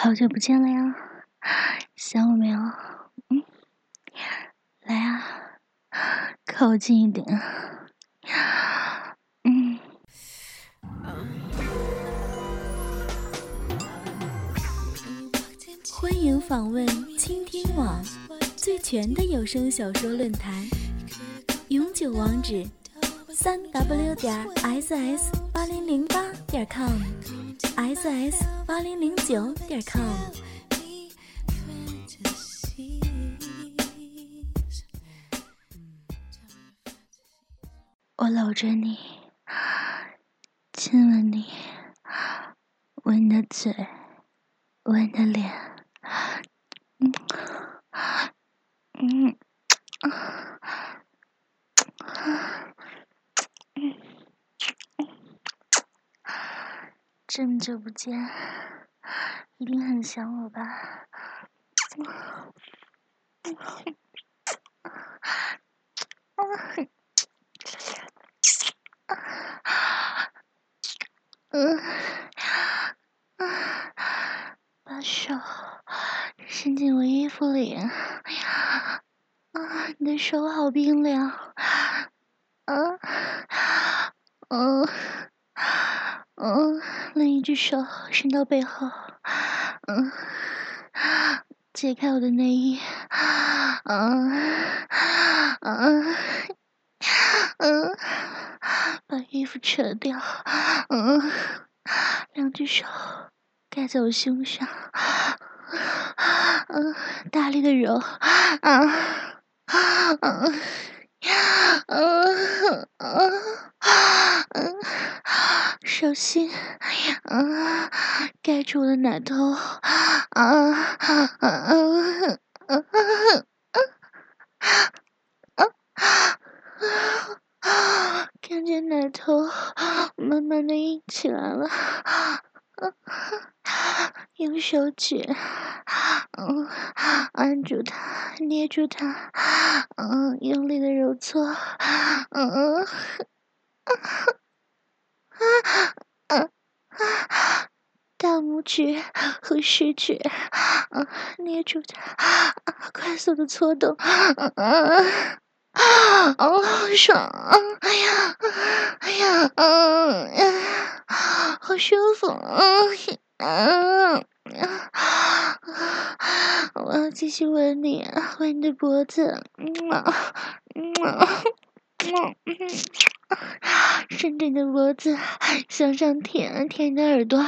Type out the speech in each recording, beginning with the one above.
好久不见了呀，想我没有？嗯，来啊，靠近一点。嗯。欢迎访问倾听网最全的有声小说论坛，永久网址：三 w 点 ss 八零零八点 com com，ss 八零零九点 com。我搂着你，亲吻你，吻你的嘴，吻你的脸。这么久不见，一定很想我吧？嗯，把手。伸进我衣服里，啊，你的手好冰凉，啊，嗯，嗯，一只手伸到背后，嗯，解开我的内衣，嗯，嗯，嗯，把衣服扯掉，嗯，两只手盖在我胸上。嗯，大力的揉，啊，嗯，嗯，嗯，嗯，手心，嗯，盖住我的奶头，啊，嗯，嗯，嗯，嗯，感觉奶头慢慢的硬起来了，嗯。用手指，嗯，按住它，捏住它，嗯，用力的揉搓，嗯，嗯，嗯，拇指和食指，嗯，捏住它，快速的搓动，嗯，嗯，哦，好爽，哎呀，哎呀，嗯，好舒服，嗯。嗯，我要继续吻你，吻你的脖子，嗯啊，嗯啊，嗯，伸着你的脖子向上舔，舔你的耳朵，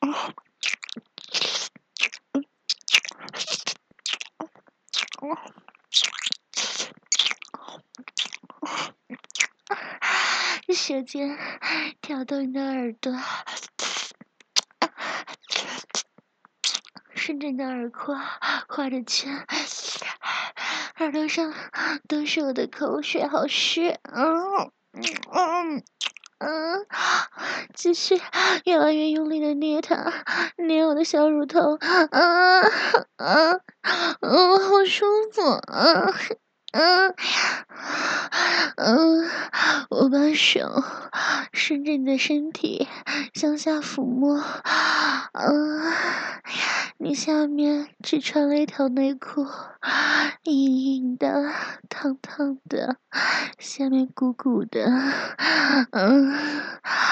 舌尖挑逗你的耳朵。顺着你的耳廓画着圈，耳朵上都是我的口水，好湿。嗯嗯嗯，继续越来越用力的捏它，捏我的小乳头。嗯嗯嗯，好舒服。嗯。嗯，嗯，我把手顺着你的身体向下抚摸，嗯，你下面只穿了一条内裤，硬硬的，烫烫的，下面鼓鼓的，嗯，来啊，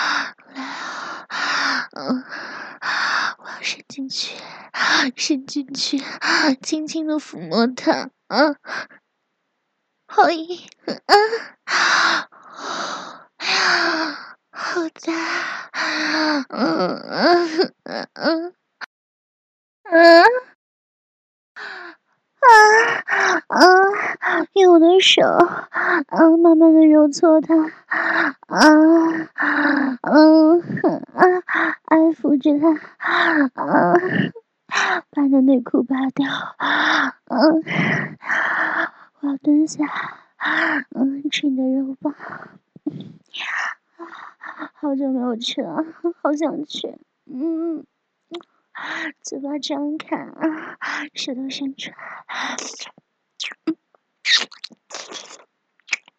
嗯，我要伸进去，伸进去，轻轻的抚摸它，啊。好硬，啊，哎呀，好大，嗯嗯嗯嗯，嗯，啊啊，用我的手，啊，慢慢的揉搓它，啊，嗯啊，爱抚着它，啊，把你的内裤扒掉，嗯。我要蹲下，嗯，吃你的肉棒，好久没有吃了，好想吃，嗯，嘴巴张开，舌头伸出来，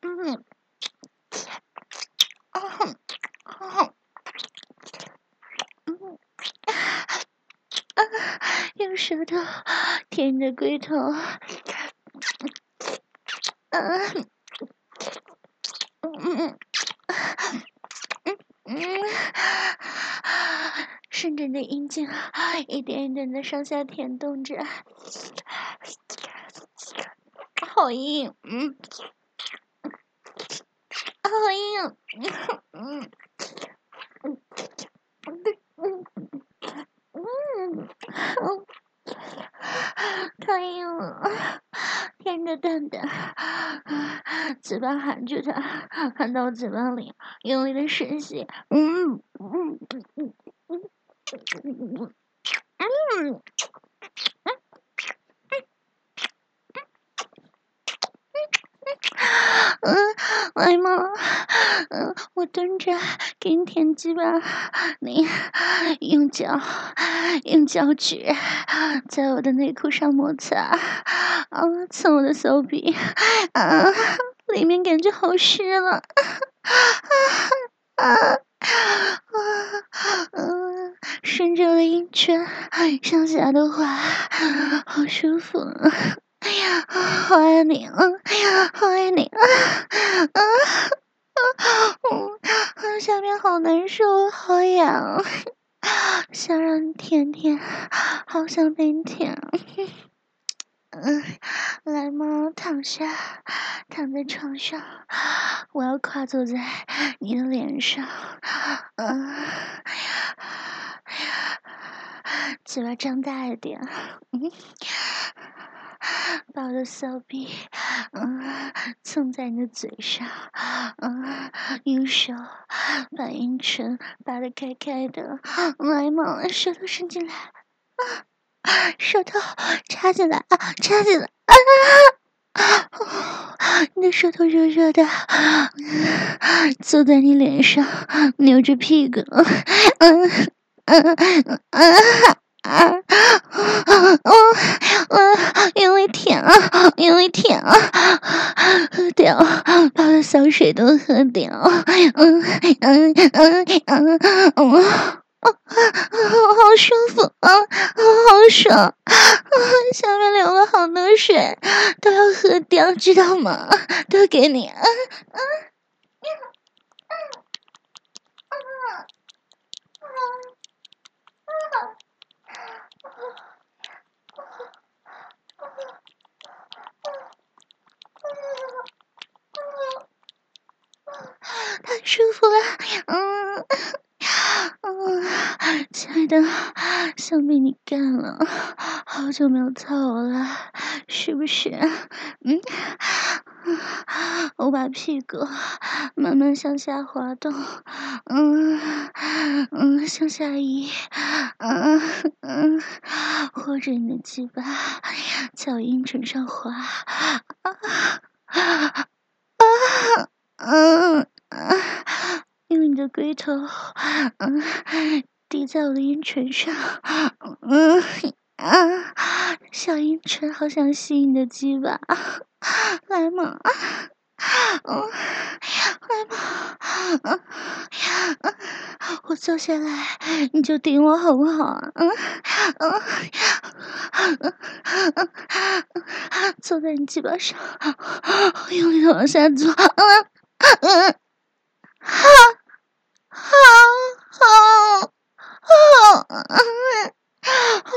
嗯，嗯，嗯，舌头舔着龟头，嗯嗯嗯嗯，顺着你的阴茎一点一点的上下舔动着，好硬，嗯，好硬，嗯。可以了，舔着蛋蛋，嘴巴含住它，含到嘴巴里，用力的吮吸，嗯嗯嗯嗯嗯嗯。嗯，嗯，嗯，我蹲着给你舔鸡巴，你用脚用脚趾在我的内裤上摩擦，啊，蹭我的手臂，啊，里面感觉好湿了，啊啊啊啊，嗯，顺着我的阴唇上下的滑，好舒服。哎呀，好爱你啊！哎呀，好爱你啊！啊啊！嗯，下面好难受，好痒，想让你舔舔，好想被你舔。嗯，来嘛，躺下，躺在床上，我要跨坐在你的脸上。嗯，嘴巴张大一点。嗯。把我的骚逼，嗯，蹭在你的嘴上，嗯，用手把阴唇扒得开开的，来嘛，舌头伸进来，啊，舌头插进来，啊，插进来，啊，你的舌头热热的，坐在你脸上，扭着屁股，嗯，嗯，嗯。啊啊啊！因为甜啊，因为甜啊，喝掉，把我的骚水都喝掉。嗯嗯嗯嗯嗯，好舒服啊，好爽啊！下面流了好多水，都要喝掉，知道吗？都给你。啊啊太舒服了，嗯嗯，亲爱的，想被你干了，好久没有操我了，是不是？嗯，我把屁股慢慢向下滑动，嗯嗯，向下移，嗯嗯，或者你的鸡巴在我阴唇上滑，啊啊啊，嗯。啊！用你的龟头，嗯，滴在我的阴唇上，嗯啊，小阴唇好想吸你的鸡巴，来嘛，嗯，来嘛，嗯，我坐下来，你就顶我好不好？嗯，嗯，嗯，嗯，坐在你鸡巴上，用力的往下坐，嗯，嗯。好，好，好，好，嗯，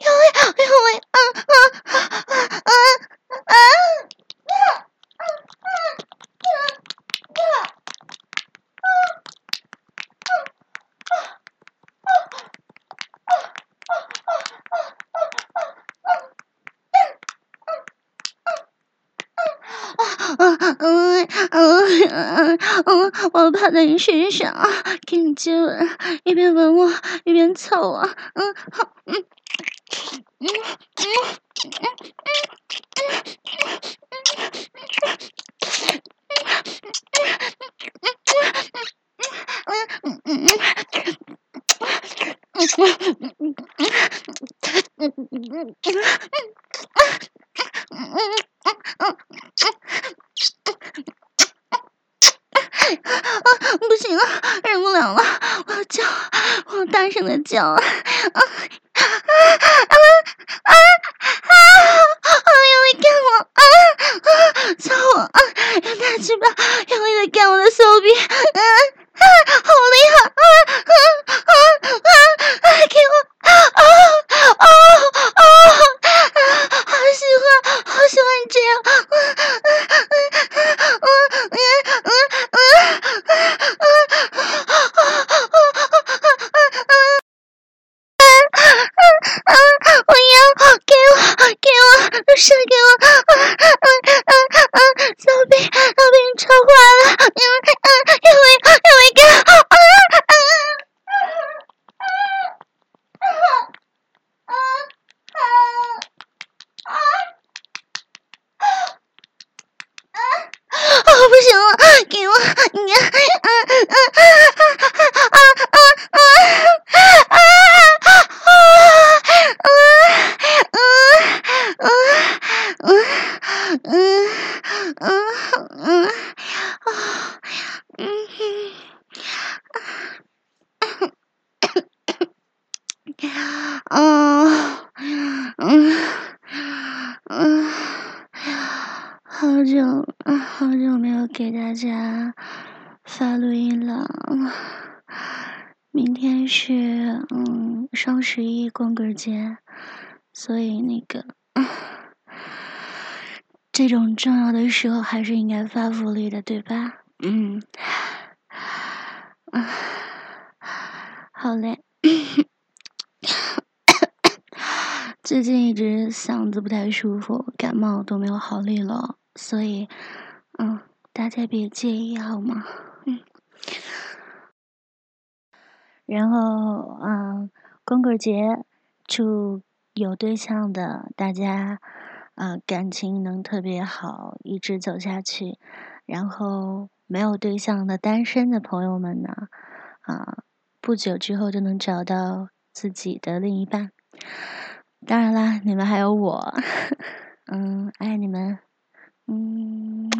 用力用力，啊啊啊啊啊！嗯嗯嗯嗯嗯，我趴在你身上，给你接吻，一边吻我一边凑我，嗯好，嗯嗯嗯嗯嗯。不行了，忍不了了，我要叫，我要大声的叫啊！啊不行了，给我你啊啊啊啊啊啊啊啊！好久好久没有给大家发录音了。明天是嗯双十一光棍节，所以那个这种重要的时候还是应该发福利的，对吧？嗯，好嘞。最近一直嗓子不太舒服，感冒都没有好利落，所以嗯，大家别介意好吗？嗯。然后，嗯，光棍节，祝有对象的大家，啊，感情能特别好，一直走下去。然后，没有对象的单身的朋友们呢，啊，不久之后就能找到自己的另一半。当然啦，你们还有我，嗯，爱你们，嗯。